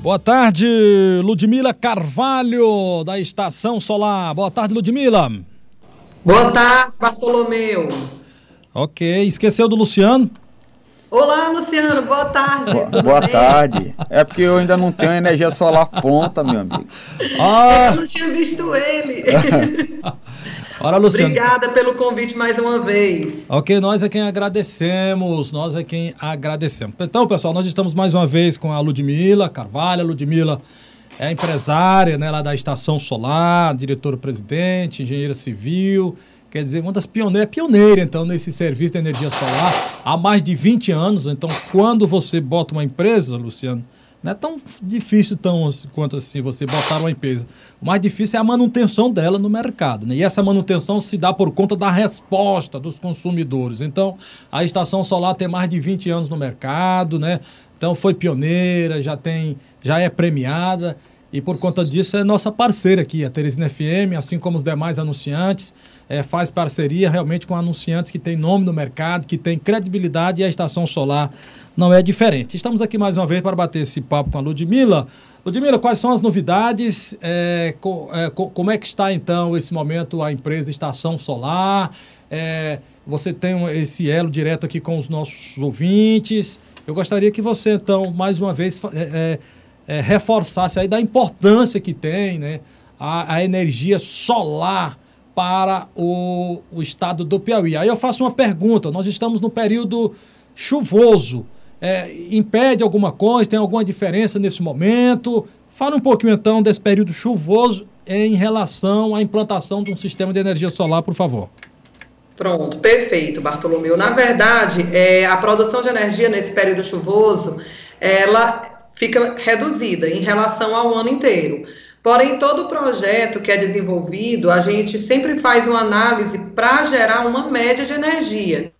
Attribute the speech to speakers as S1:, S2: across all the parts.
S1: Boa tarde, Ludmila Carvalho, da Estação Solar. Boa tarde, Ludmila.
S2: Boa tarde, Bartolomeu.
S1: Ok, esqueceu do Luciano?
S2: Olá, Luciano, boa tarde.
S3: Boa bem? tarde. É porque eu ainda não tenho energia solar pronta, meu amigo.
S2: Ah. Eu não tinha visto ele.
S1: Ora, Luciano.
S2: Obrigada pelo convite mais uma vez.
S1: Ok, nós é quem agradecemos, nós é quem agradecemos. Então, pessoal, nós estamos mais uma vez com a Ludmila Carvalho. A Ludmila é empresária né, lá da Estação Solar, diretora-presidente, engenheira civil, quer dizer, uma das pioneiras, pioneira então nesse serviço de energia solar há mais de 20 anos. Então, quando você bota uma empresa, Luciano, não é tão difícil tão quanto assim você botar uma empresa. O mais difícil é a manutenção dela no mercado. Né? E essa manutenção se dá por conta da resposta dos consumidores. Então, a estação solar tem mais de 20 anos no mercado, né? Então foi pioneira, já tem, já é premiada. E por conta disso é nossa parceira aqui, a Teresina FM, assim como os demais anunciantes, é, faz parceria realmente com anunciantes que têm nome no mercado, que têm credibilidade e a Estação Solar não é diferente. Estamos aqui mais uma vez para bater esse papo com a Ludmilla. Ludmilla, quais são as novidades? É, co, é, co, como é que está então esse momento a empresa Estação Solar? É, você tem esse elo direto aqui com os nossos ouvintes. Eu gostaria que você então mais uma vez é, reforçasse aí da importância que tem né, a, a energia solar para o, o estado do Piauí. Aí eu faço uma pergunta: nós estamos no período chuvoso. É, impede alguma coisa? Tem alguma diferença nesse momento? Fala um pouquinho então desse período chuvoso em relação à implantação de um sistema de energia solar, por favor.
S2: Pronto, perfeito, Bartolomeu. Na verdade, é, a produção de energia nesse período chuvoso, ela fica reduzida em relação ao ano inteiro. Porém, todo projeto que é desenvolvido, a gente sempre faz uma análise para gerar uma média de energia.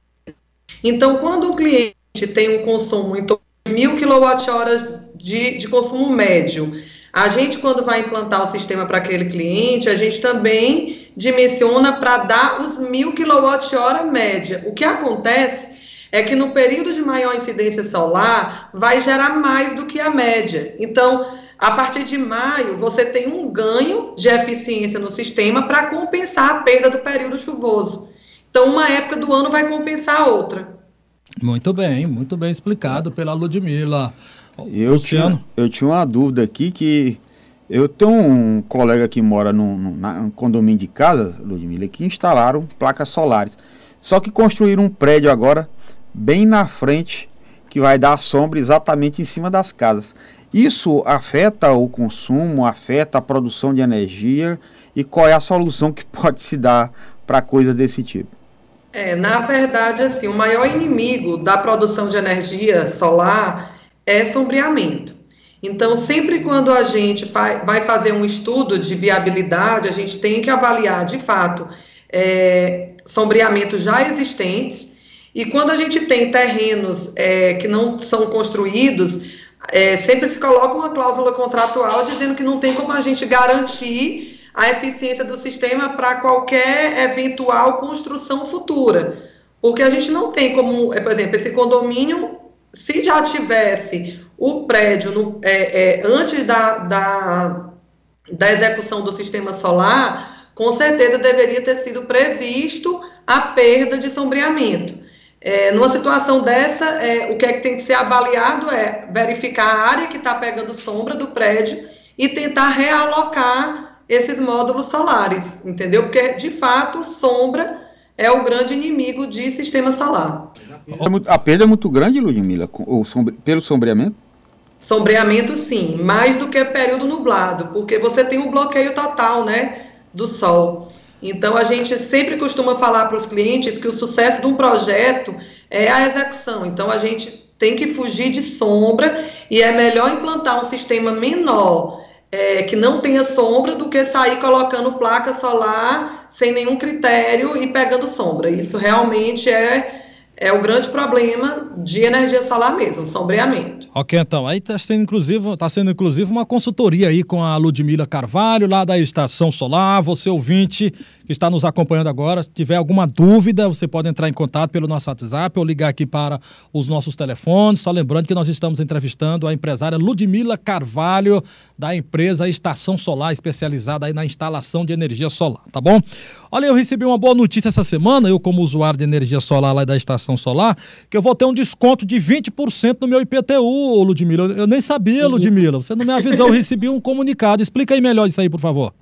S2: Então, quando o cliente tem um consumo em torno de mil kWh de, de consumo médio, a gente, quando vai implantar o sistema para aquele cliente, a gente também dimensiona para dar os mil kWh média. O que acontece é que no período de maior incidência solar vai gerar mais do que a média. Então, a partir de maio, você tem um ganho de eficiência no sistema para compensar a perda do período chuvoso. Então, uma época do ano vai compensar a outra.
S1: Muito bem, muito bem explicado pela Ludmilla.
S3: Eu Luciano? Tinha, eu tinha uma dúvida aqui que eu tenho um colega que mora num, num condomínio de casa, Ludmilla, que instalaram placas solares. Só que construíram um prédio agora bem na frente que vai dar sombra exatamente em cima das casas. Isso afeta o consumo, afeta a produção de energia e qual é a solução que pode se dar para coisas desse tipo?
S2: É, na verdade, assim, o maior inimigo da produção de energia solar é sombreamento. Então, sempre quando a gente vai fazer um estudo de viabilidade, a gente tem que avaliar, de fato, é, sombreamentos já existentes e quando a gente tem terrenos é, que não são construídos, é, sempre se coloca uma cláusula contratual dizendo que não tem como a gente garantir a eficiência do sistema para qualquer eventual construção futura. Porque a gente não tem como, é, por exemplo, esse condomínio, se já tivesse o prédio no, é, é, antes da, da, da execução do sistema solar, com certeza deveria ter sido previsto a perda de sombreamento. É, numa situação dessa, é, o que é que tem que ser avaliado é verificar a área que está pegando sombra do prédio e tentar realocar esses módulos solares, entendeu? Porque, de fato, sombra é o grande inimigo de sistema solar.
S3: A perda é muito grande, Ludmila, sombre... pelo sombreamento?
S2: Sombreamento, sim, mais do que período nublado, porque você tem um bloqueio total, né, do sol. Então, a gente sempre costuma falar para os clientes que o sucesso de um projeto é a execução. Então, a gente tem que fugir de sombra e é melhor implantar um sistema menor é, que não tenha sombra do que sair colocando placa solar sem nenhum critério e pegando sombra. Isso realmente é, é o grande problema de energia solar mesmo, sombreamento.
S1: Ok, então. Aí está sendo, inclusive, tá sendo, inclusive, uma consultoria aí com a Ludmila Carvalho, lá da Estação Solar. Você, ouvinte, que está nos acompanhando agora, se tiver alguma dúvida, você pode entrar em contato pelo nosso WhatsApp ou ligar aqui para os nossos telefones. Só lembrando que nós estamos entrevistando a empresária Ludmila Carvalho, da empresa Estação Solar, especializada aí na instalação de energia solar, tá bom? Olha, eu recebi uma boa notícia essa semana, eu como usuário de energia solar lá da Estação solar, que eu vou ter um desconto de 20% no meu IPTU, Ludmila. Eu, nem sabia. Ludmila. Você não me avisou, eu recebi um comunicado. Explica aí melhor isso aí, por favor.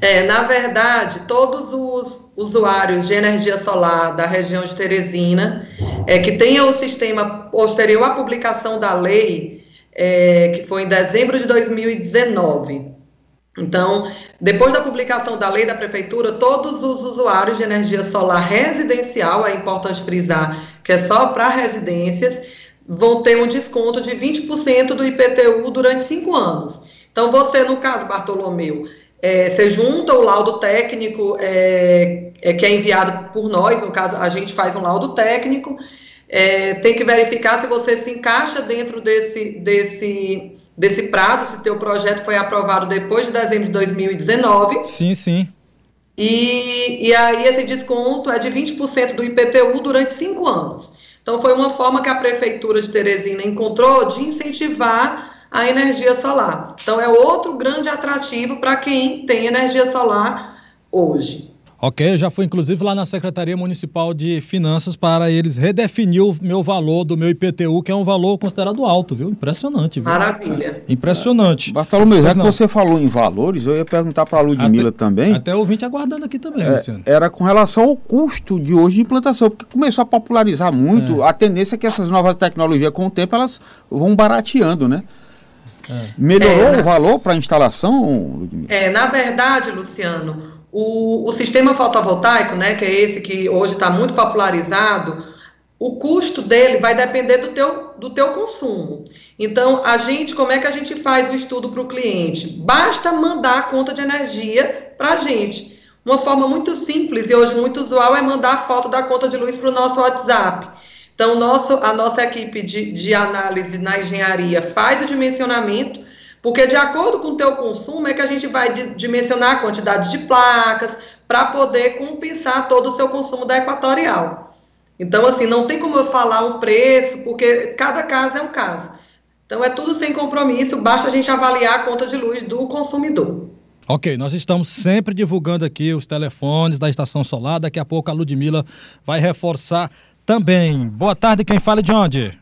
S2: É, na verdade, todos os usuários de energia solar da região de Teresina, é, que tenham o sistema posterior à publicação da lei, é, que foi em dezembro de 2019. Então, depois da publicação da lei da prefeitura, todos os usuários de energia solar residencial, é importante frisar que é só para residências, vão ter um desconto de 20% do IPTU durante cinco anos. Então, você, no caso, Bartolomeu, é, você junta o laudo técnico é, é, que é enviado por nós, no caso, a gente faz um laudo técnico, é, tem que verificar se você se encaixa dentro desse, desse, desse prazo, se teu projeto foi aprovado depois de dezembro de 2019.
S1: Sim, sim.
S2: E, e aí esse desconto é de 20% do IPTU durante cinco anos. Então foi uma forma que a Prefeitura de Teresina encontrou de incentivar a energia solar. Então é outro grande atrativo para quem tem energia solar hoje.
S1: Ok, eu já fui inclusive lá na Secretaria Municipal de Finanças para eles redefinir o meu valor do meu IPTU, que é um valor considerado alto, viu? Impressionante. Viu?
S2: Maravilha.
S1: Impressionante.
S3: Bartolomeu, já que você falou em valores, eu ia perguntar para a Ludmilla
S1: até,
S3: também.
S1: Até o ouvinte aguardando aqui também,
S3: é,
S1: Luciano.
S3: Era com relação ao custo de hoje de implantação, porque começou a popularizar muito, é. a tendência é que essas novas tecnologias, com o tempo, elas vão barateando, né? É. Melhorou é, o valor para a instalação,
S2: Ludmilla? É, na verdade, Luciano, o, o sistema fotovoltaico, né, que é esse que hoje está muito popularizado, o custo dele vai depender do teu, do teu consumo. Então, a gente, como é que a gente faz o estudo para o cliente? Basta mandar a conta de energia para a gente. Uma forma muito simples e hoje muito usual é mandar a foto da conta de luz para o nosso WhatsApp. Então, nosso, a nossa equipe de, de análise na engenharia faz o dimensionamento, porque de acordo com o teu consumo é que a gente vai dimensionar a quantidade de placas para poder compensar todo o seu consumo da equatorial. Então, assim, não tem como eu falar um preço, porque cada caso é um caso. Então, é tudo sem compromisso, basta a gente avaliar a conta de luz do consumidor.
S1: Ok, nós estamos sempre divulgando aqui os telefones da Estação Solar. Daqui a pouco a Ludmilla vai reforçar também. Boa tarde, quem fala de onde?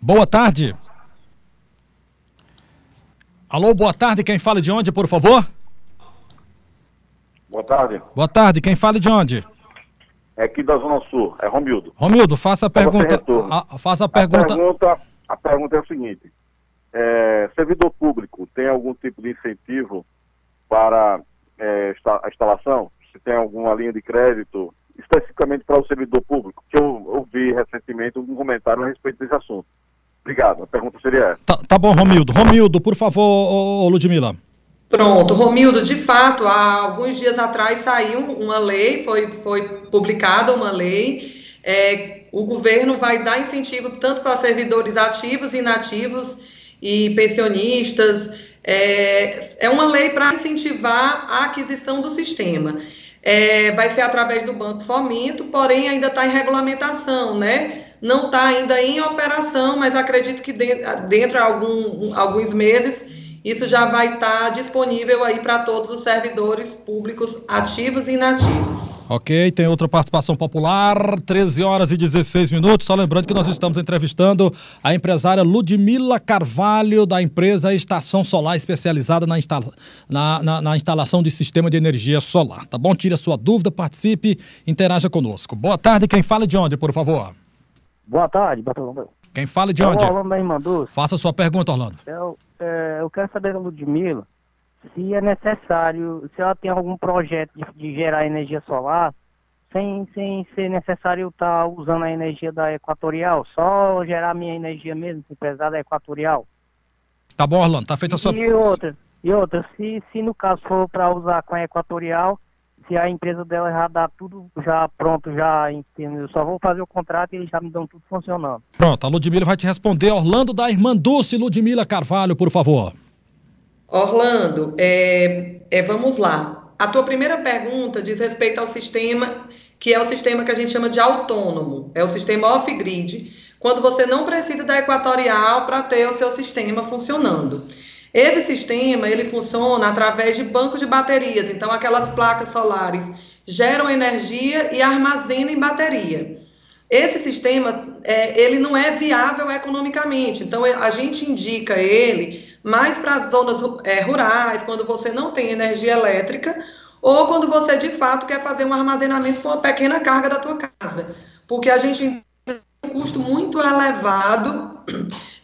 S1: Boa tarde. Alô, boa tarde. Quem fala de onde, por favor?
S4: Boa tarde.
S1: Boa tarde. Quem fala de onde?
S4: É aqui da Zona Sul, é Romildo.
S1: Romildo, faça a pergunta. A, faça a pergunta.
S4: A pergunta, a pergunta é o seguinte: é, servidor público tem algum tipo de incentivo para é, a instalação? Se tem alguma linha de crédito especificamente para o servidor público? Que eu ouvi recentemente um comentário a respeito desse assunto. Obrigado. A pergunta seria essa.
S1: Tá, tá bom, Romildo. Romildo, por favor, ô, ô, Ludmila.
S2: Pronto, Romildo, de fato, há alguns dias atrás saiu uma lei, foi, foi publicada uma lei. É, o governo vai dar incentivo tanto para servidores ativos e inativos e pensionistas. É, é uma lei para incentivar a aquisição do sistema. É, vai ser através do Banco Fomento, porém ainda está em regulamentação, né? Não está ainda em operação, mas acredito que dentro, de algum, alguns meses isso já vai estar tá disponível aí para todos os servidores públicos ativos e inativos.
S1: Ok, tem outra participação popular, 13 horas e 16 minutos. Só lembrando que nós estamos entrevistando a empresária Ludmila Carvalho, da empresa Estação Solar, especializada na, instala na, na, na instalação de sistema de energia solar. Tá bom? Tire a sua dúvida, participe, interaja conosco. Boa tarde, quem fala de onde, por favor?
S5: Boa tarde, Bartolomeu.
S1: Quem fala de é onde?
S5: Orlando da Irmã Dulce.
S1: Faça a sua pergunta, Orlando.
S5: Eu, é, eu quero saber da Ludmilla se é necessário, se ela tem algum projeto de, de gerar energia solar sem, sem ser necessário estar tá usando a energia da Equatorial, só gerar minha energia mesmo, se precisar da Equatorial.
S1: Tá bom, Orlando, tá feita a sua...
S5: E outra, e outra se, se no caso for para usar com a Equatorial, se a empresa dela já dá tudo já pronto, já entendeu? Eu só vou fazer o contrato e eles já me dão tudo funcionando.
S1: Pronto, a Ludmila vai te responder. Orlando da Irmã Dulce, Ludmila Carvalho, por favor.
S2: Orlando, é, é, vamos lá. A tua primeira pergunta diz respeito ao sistema, que é o sistema que a gente chama de autônomo, é o sistema off-grid, quando você não precisa da equatorial para ter o seu sistema funcionando. Esse sistema ele funciona através de bancos de baterias. Então, aquelas placas solares geram energia e armazenam em bateria. Esse sistema é, ele não é viável economicamente. Então, a gente indica ele mais para as zonas é, rurais, quando você não tem energia elétrica, ou quando você de fato quer fazer um armazenamento com uma pequena carga da tua casa. Porque a gente um custo muito elevado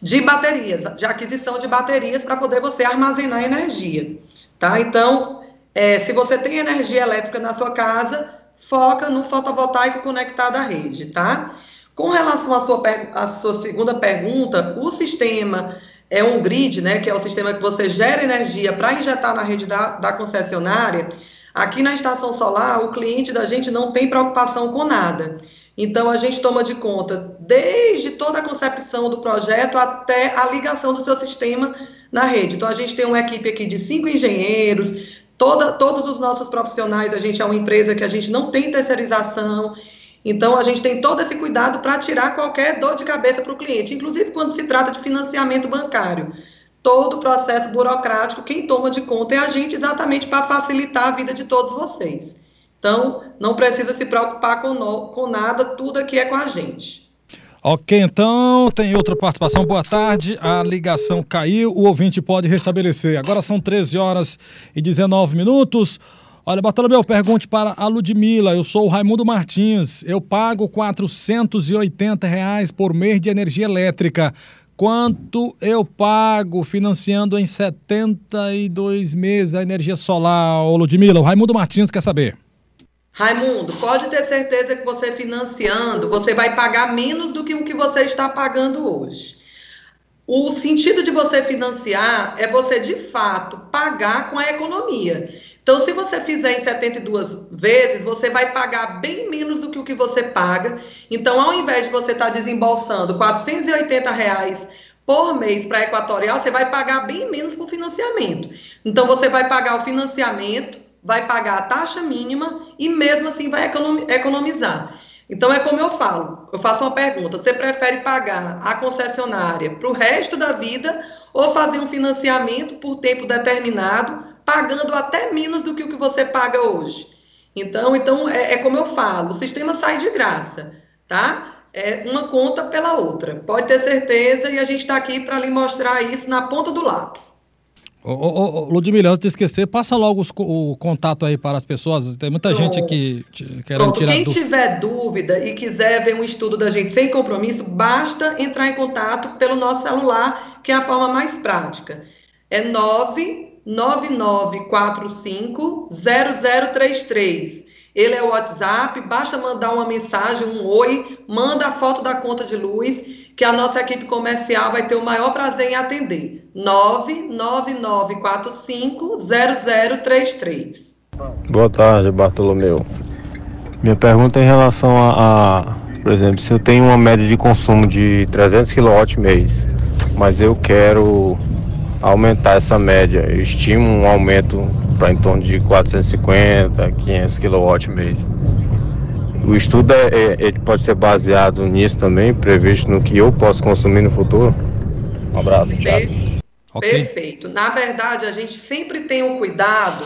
S2: de baterias, de aquisição de baterias para poder você armazenar energia, tá? Então, é, se você tem energia elétrica na sua casa, foca no fotovoltaico conectado à rede, tá? Com relação à sua, à sua segunda pergunta, o sistema é um grid, né, que é o sistema que você gera energia para injetar na rede da, da concessionária. Aqui na estação solar, o cliente da gente não tem preocupação com nada. Então, a gente toma de conta desde toda a concepção do projeto até a ligação do seu sistema na rede. Então, a gente tem uma equipe aqui de cinco engenheiros, toda, todos os nossos profissionais, a gente é uma empresa que a gente não tem terceirização. Então, a gente tem todo esse cuidado para tirar qualquer dor de cabeça para o cliente, inclusive quando se trata de financiamento bancário. Todo o processo burocrático, quem toma de conta é a gente, exatamente para facilitar a vida de todos vocês. Então, não precisa se preocupar com, no, com nada, tudo aqui é com a gente.
S1: Ok, então tem outra participação. Boa tarde. A ligação caiu, o ouvinte pode restabelecer. Agora são 13 horas e 19 minutos. Olha, Bartolomeu, pergunte para a Ludmila. Eu sou o Raimundo Martins. Eu pago 480 reais por mês de energia elétrica. Quanto eu pago financiando em 72 meses a energia solar, Ludmila? O Raimundo Martins quer saber.
S2: Raimundo, pode ter certeza que você financiando, você vai pagar menos do que o que você está pagando hoje. O sentido de você financiar é você, de fato, pagar com a economia. Então, se você fizer em 72 vezes, você vai pagar bem menos do que o que você paga. Então, ao invés de você estar desembolsando 480 reais por mês para a Equatorial, você vai pagar bem menos por financiamento. Então, você vai pagar o financiamento vai pagar a taxa mínima e mesmo assim vai economizar. Então é como eu falo, eu faço uma pergunta: você prefere pagar a concessionária para o resto da vida ou fazer um financiamento por tempo determinado, pagando até menos do que o que você paga hoje? Então, então é, é como eu falo, o sistema sai de graça, tá? É uma conta pela outra. Pode ter certeza e a gente está aqui para lhe mostrar isso na ponta do lápis.
S1: Ô, ô, ô, Ludmila, antes de esquecer, passa logo os, o contato aí para as pessoas. Tem muita gente aqui querendo
S2: tirar Quem dúvida. tiver dúvida e quiser ver um estudo da gente sem compromisso, basta entrar em contato pelo nosso celular, que é a forma mais prática. É 999450033. Ele é o WhatsApp, basta mandar uma mensagem, um oi, manda a foto da conta de luz que a nossa equipe comercial vai ter o maior prazer em atender. 999450033.
S6: Boa tarde, Bartolomeu. Minha pergunta é em relação a, a, por exemplo, se eu tenho uma média de consumo de 300 kW mês, mas eu quero aumentar essa média, eu estimo um aumento para em torno de 450, 500 kW mês. O estudo é, é, ele pode ser baseado nisso também, previsto no que eu posso consumir no futuro? Um abraço,
S2: Perfeito. Okay. Perfeito. Na verdade, a gente sempre tem um cuidado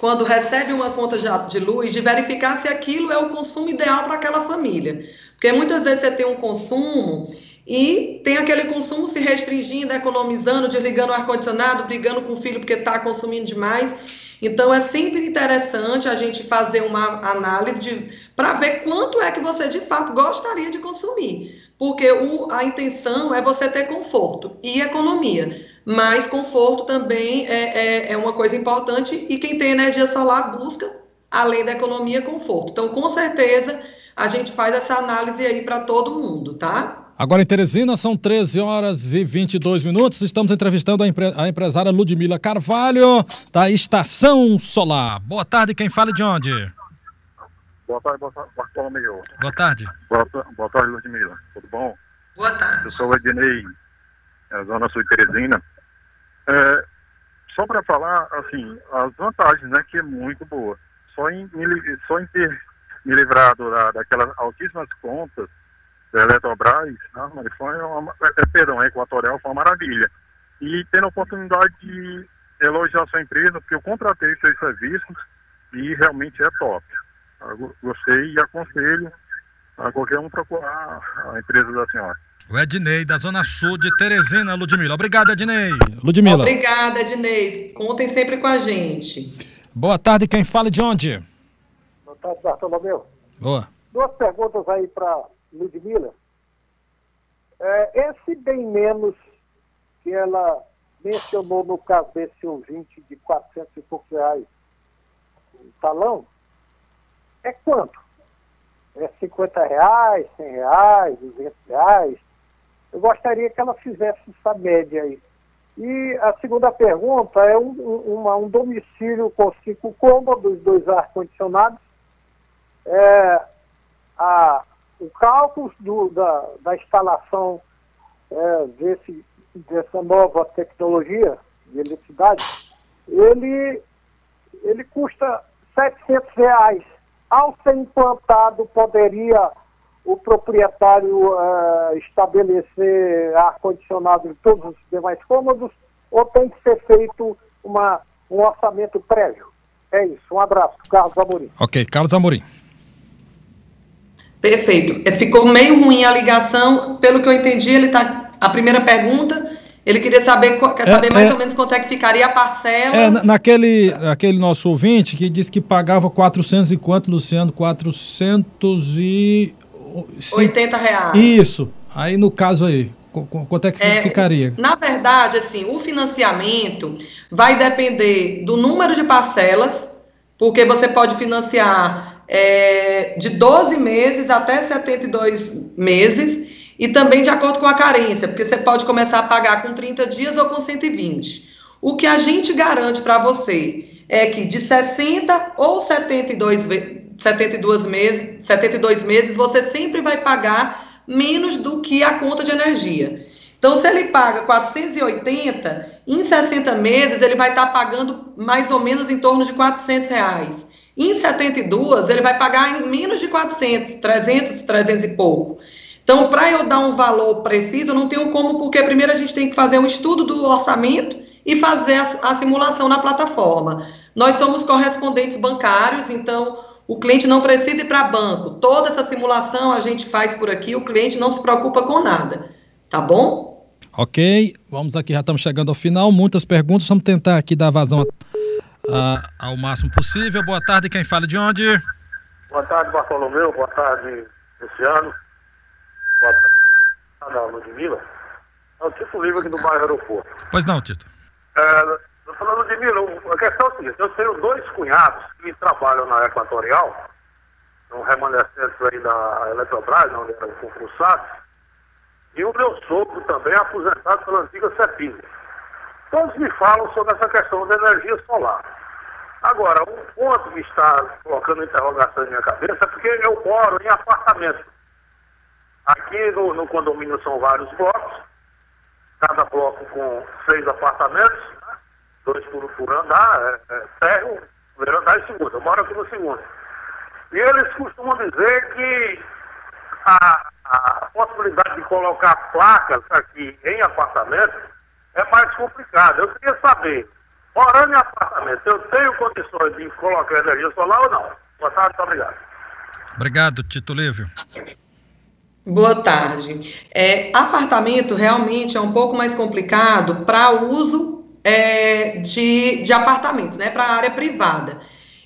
S2: quando recebe uma conta de luz de verificar se aquilo é o consumo ideal para aquela família. Porque muitas vezes você tem um consumo e tem aquele consumo se restringindo, economizando, desligando o ar-condicionado, brigando com o filho porque está consumindo demais. Então, é sempre interessante a gente fazer uma análise para ver quanto é que você de fato gostaria de consumir. Porque o, a intenção é você ter conforto e economia. Mas conforto também é, é, é uma coisa importante e quem tem energia solar busca, além da economia, conforto. Então, com certeza, a gente faz essa análise aí para todo mundo, tá?
S1: Agora em Teresina são 13 horas e 22 minutos. Estamos entrevistando a, empre a empresária Ludmila Carvalho, da Estação Solar. Boa tarde, quem fala de onde?
S7: Boa tarde, Bartolomeu.
S1: Boa tarde.
S7: Boa, boa tarde, Ludmila. Tudo bom?
S2: Boa tarde.
S7: Eu sou o Ednei, é, Zona Sul de Teresina. É, só para falar, assim, as vantagens, né, que é muito boa. Só em, só em ter me livrado da, daquelas altíssimas contas da Eletrobras, né, foi uma, é, é, perdão, a Equatorial foi uma maravilha. E tendo a oportunidade de elogiar a sua empresa, porque eu contratei seus serviços e realmente é top. Eu gostei e aconselho a qualquer um procurar a empresa da senhora.
S1: O Ednei, da Zona Sul de Teresina, Ludmila. Obrigado, Ednei. Ludmila.
S2: Obrigada, Ednei. Contem sempre com a gente.
S1: Boa tarde, quem fala de onde?
S8: Boa tarde, Bartolomeu.
S1: Boa.
S8: Duas perguntas aí para Ludmila. É, esse bem menos que ela mencionou no caso desse ouvinte de 400 e poucos reais no talão, é quanto? É 50 reais, 100 reais, 200 reais? Eu gostaria que ela fizesse essa média aí. E a segunda pergunta é um, uma, um domicílio com cinco cômodos, dois ar-condicionados. É, a, o cálculo do, da, da instalação é, desse, dessa nova tecnologia de eletricidade, ele, ele custa 700 reais. Ao ser implantado, poderia o proprietário uh, estabelecer ar-condicionado em todos os demais cômodos ou tem que ser feito uma, um orçamento prévio? É isso. Um abraço, Carlos Amorim.
S1: Ok, Carlos Amorim.
S2: Perfeito. É, ficou meio ruim a ligação. Pelo que eu entendi, ele tá. A primeira pergunta, ele queria saber, quer saber é, mais é, ou menos quanto é que ficaria a parcela.
S1: É, naquele, naquele nosso ouvinte que disse que pagava 400 e quanto, Luciano? 400 e
S2: 80 reais.
S1: Isso. Aí no caso aí, quanto é que é, ficaria?
S2: Na verdade, assim, o financiamento vai depender do número de parcelas, porque você pode financiar é, de 12 meses até 72 meses, e também de acordo com a carência, porque você pode começar a pagar com 30 dias ou com 120. O que a gente garante para você é que de 60 ou 72 72 meses, 72 meses, você sempre vai pagar menos do que a conta de energia. Então, se ele paga 480, em 60 meses ele vai estar pagando mais ou menos em torno de 400 reais. Em 72, ele vai pagar em menos de 400, 300, 300 e pouco. Então, para eu dar um valor preciso, eu não tenho como, porque primeiro a gente tem que fazer um estudo do orçamento e fazer a, a simulação na plataforma. Nós somos correspondentes bancários, então o cliente não precisa ir para banco. Toda essa simulação a gente faz por aqui, o cliente não se preocupa com nada. Tá bom?
S1: Ok, vamos aqui, já estamos chegando ao final. Muitas perguntas, vamos tentar aqui dar vazão a, a, ao máximo possível. Boa tarde, quem fala de onde?
S7: Boa tarde, Bartolomeu. Boa tarde, Luciano. Boa tarde, Ana Ludmilla. É o Tito Livre aqui do bairro Aeroporto.
S1: Pois não, Tito.
S7: É, falando mim, a questão é a seguinte, eu tenho dois cunhados que trabalham na Equatorial, no remanescente aí da Eletrobras, onde era concursado, e o meu sogro também é aposentado pela antiga CEPIM. Todos me falam sobre essa questão da energia solar. Agora, um ponto que está colocando interrogação na minha cabeça é porque eu moro em apartamento. Aqui no, no condomínio são vários blocos, cada bloco com seis apartamentos, dois por, por andar, é, é, ferro, primeiro andar e segundo. Eu moro aqui no segundo. E eles costumam dizer que a, a possibilidade de colocar placas aqui em apartamento é mais complicada. Eu queria saber, morando em apartamento, eu tenho condições de colocar energia solar ou não? Boa tarde, muito obrigado.
S1: Obrigado, Tito Lívio.
S2: Boa tarde. É, apartamento realmente é um pouco mais complicado para uso é, de, de apartamentos, né, para a área privada.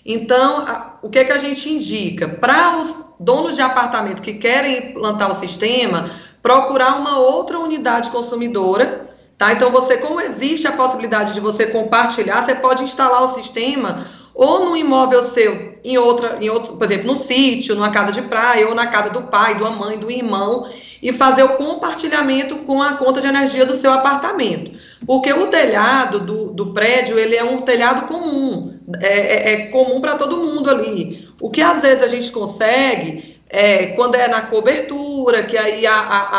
S2: Então, a, o que, é que a gente indica? Para os donos de apartamento que querem implantar o sistema, procurar uma outra unidade consumidora, tá? Então, você, como existe a possibilidade de você compartilhar, você pode instalar o sistema ou no imóvel seu, em outra, em outro, por exemplo, no sítio, numa casa de praia, ou na casa do pai, da mãe, do irmão, e fazer o compartilhamento com a conta de energia do seu apartamento. Porque o telhado do, do prédio, ele é um telhado comum, é, é, é comum para todo mundo ali. O que às vezes a gente consegue é, quando é na cobertura, que aí a, a,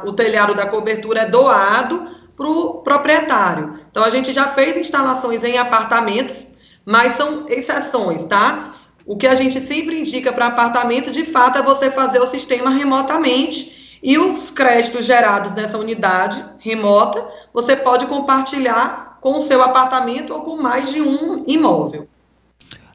S2: a, o telhado da cobertura é doado para o proprietário. Então, a gente já fez instalações em apartamentos mas são exceções, tá? O que a gente sempre indica para apartamento, de fato, é você fazer o sistema remotamente e os créditos gerados nessa unidade remota, você pode compartilhar com o seu apartamento ou com mais de um imóvel.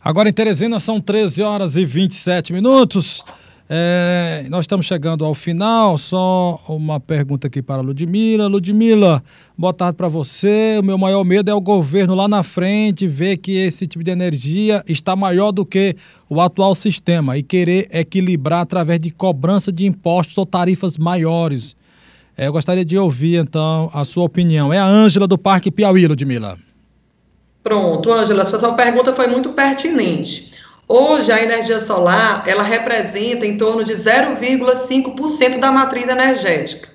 S1: Agora em Teresina são 13 horas e 27 minutos. É, nós estamos chegando ao final, só uma pergunta aqui para a Ludmila. Ludmila, boa tarde para você. O meu maior medo é o governo lá na frente ver que esse tipo de energia está maior do que o atual sistema e querer equilibrar através de cobrança de impostos ou tarifas maiores. É, eu gostaria de ouvir, então, a sua opinião. É a Ângela do Parque Piauí, Ludmila.
S2: Pronto, Ângela, sua pergunta foi muito pertinente. Hoje, a energia solar, ela representa em torno de 0,5% da matriz energética.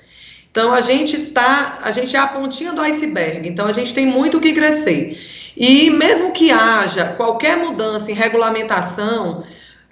S2: Então, a gente tá, a gente é a pontinha do iceberg, então a gente tem muito o que crescer. E mesmo que haja qualquer mudança em regulamentação,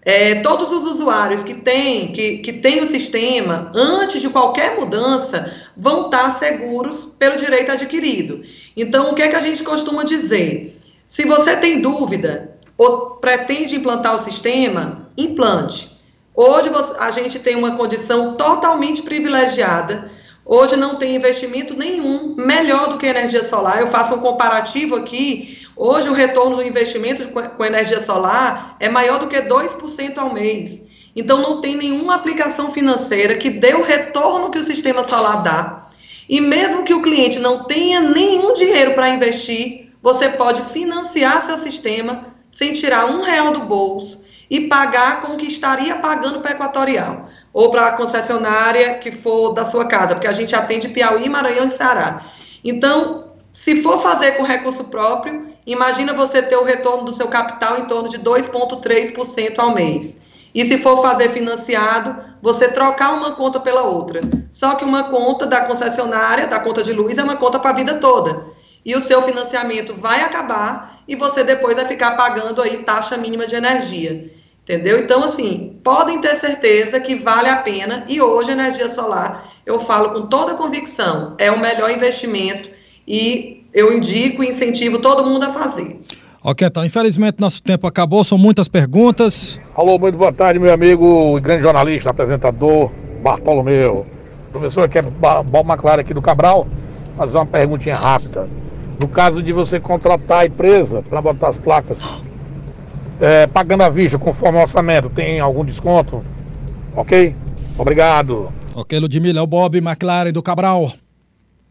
S2: é, todos os usuários que têm que, que tem o sistema, antes de qualquer mudança, vão estar seguros pelo direito adquirido. Então, o que é que a gente costuma dizer? Se você tem dúvida, ou pretende implantar o sistema, implante. Hoje a gente tem uma condição totalmente privilegiada. Hoje não tem investimento nenhum melhor do que energia solar. Eu faço um comparativo aqui. Hoje o retorno do investimento com energia solar é maior do que 2% ao mês. Então não tem nenhuma aplicação financeira que dê o retorno que o sistema solar dá. E mesmo que o cliente não tenha nenhum dinheiro para investir, você pode financiar seu sistema sem tirar um real do bolso e pagar com o que estaria pagando para a Equatorial ou para a concessionária que for da sua casa, porque a gente atende Piauí, Maranhão e Ceará. Então, se for fazer com recurso próprio, imagina você ter o retorno do seu capital em torno de 2,3% ao mês. E se for fazer financiado, você trocar uma conta pela outra. Só que uma conta da concessionária, da conta de luz, é uma conta para a vida toda. E o seu financiamento vai acabar e você depois vai ficar pagando aí taxa mínima de energia. Entendeu? Então, assim, podem ter certeza que vale a pena. E hoje, a energia solar, eu falo com toda convicção, é o melhor investimento e eu indico e incentivo todo mundo a fazer.
S1: Ok, então, infelizmente nosso tempo acabou, são muitas perguntas.
S9: Alô, muito boa tarde, meu amigo e grande jornalista, apresentador Bartolomeu. Professor, aqui é Bob McLaren aqui do Cabral, fazer uma perguntinha rápida. No caso de você contratar a empresa para botar as placas, é, pagando à vista, conforme o orçamento, tem algum desconto? Ok? Obrigado.
S1: Ok, Ludmila, é o Bob McLaren do Cabral.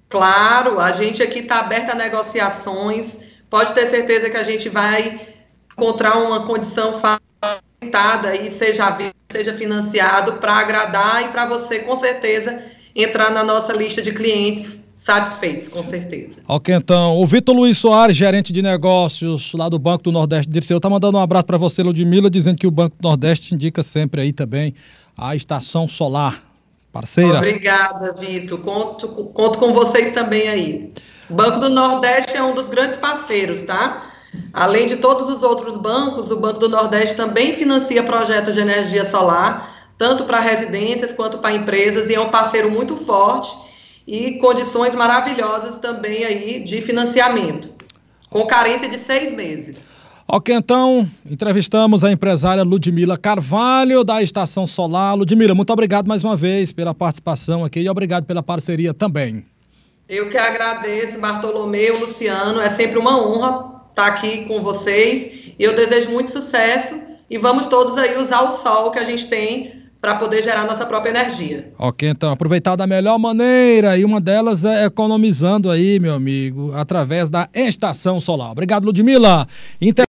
S2: Claro, a gente aqui está aberto a negociações. Pode ter certeza que a gente vai encontrar uma condição facilitada e seja seja financiado para agradar e para você, com certeza, entrar na nossa lista de clientes satisfeitos, com certeza.
S1: Ok, então. O Vitor Luiz Soares, gerente de negócios lá do Banco do Nordeste Dirceu, está mandando um abraço para você, Ludmila, dizendo que o Banco do Nordeste indica sempre aí também a estação solar. Parceira.
S2: Obrigada, Vitor. Conto, conto com vocês também aí. O Banco do Nordeste é um dos grandes parceiros, tá? Além de todos os outros bancos, o Banco do Nordeste também financia projetos de energia solar, tanto para residências quanto para empresas, e é um parceiro muito forte e condições maravilhosas também aí de financiamento, com carência de seis meses.
S1: Ok, então, entrevistamos a empresária Ludmila Carvalho, da Estação Solar. Ludmila, muito obrigado mais uma vez pela participação aqui e obrigado pela parceria também.
S2: Eu que agradeço, Bartolomeu, Luciano, é sempre uma honra estar aqui com vocês e eu desejo muito sucesso e vamos todos aí usar o sol que a gente tem para poder gerar nossa própria energia.
S1: Ok, então aproveitar da melhor maneira e uma delas é economizando aí, meu amigo, através da estação solar. Obrigado, Ludmila. Inter